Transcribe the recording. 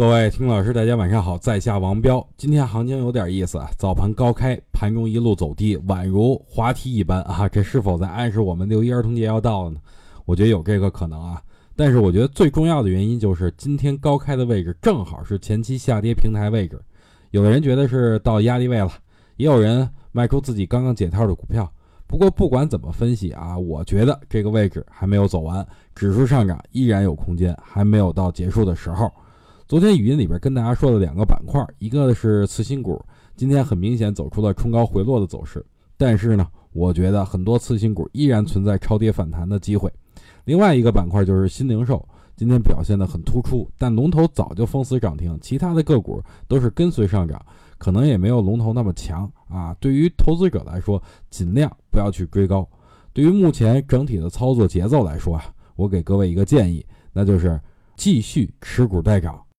各位听老师，大家晚上好，在下王彪。今天行情有点意思啊，早盘高开，盘中一路走低，宛如滑梯一般啊，这是否在暗示我们六一儿童节要到了呢？我觉得有这个可能啊，但是我觉得最重要的原因就是今天高开的位置正好是前期下跌平台位置，有的人觉得是到压力位了，也有人卖出自己刚刚解套的股票。不过不管怎么分析啊，我觉得这个位置还没有走完，指数上涨依然有空间，还没有到结束的时候。昨天语音里边跟大家说的两个板块，一个是次新股，今天很明显走出了冲高回落的走势，但是呢，我觉得很多次新股依然存在超跌反弹的机会。另外一个板块就是新零售，今天表现的很突出，但龙头早就封死涨停，其他的个股都是跟随上涨，可能也没有龙头那么强啊。对于投资者来说，尽量不要去追高。对于目前整体的操作节奏来说啊，我给各位一个建议，那就是继续持股待涨。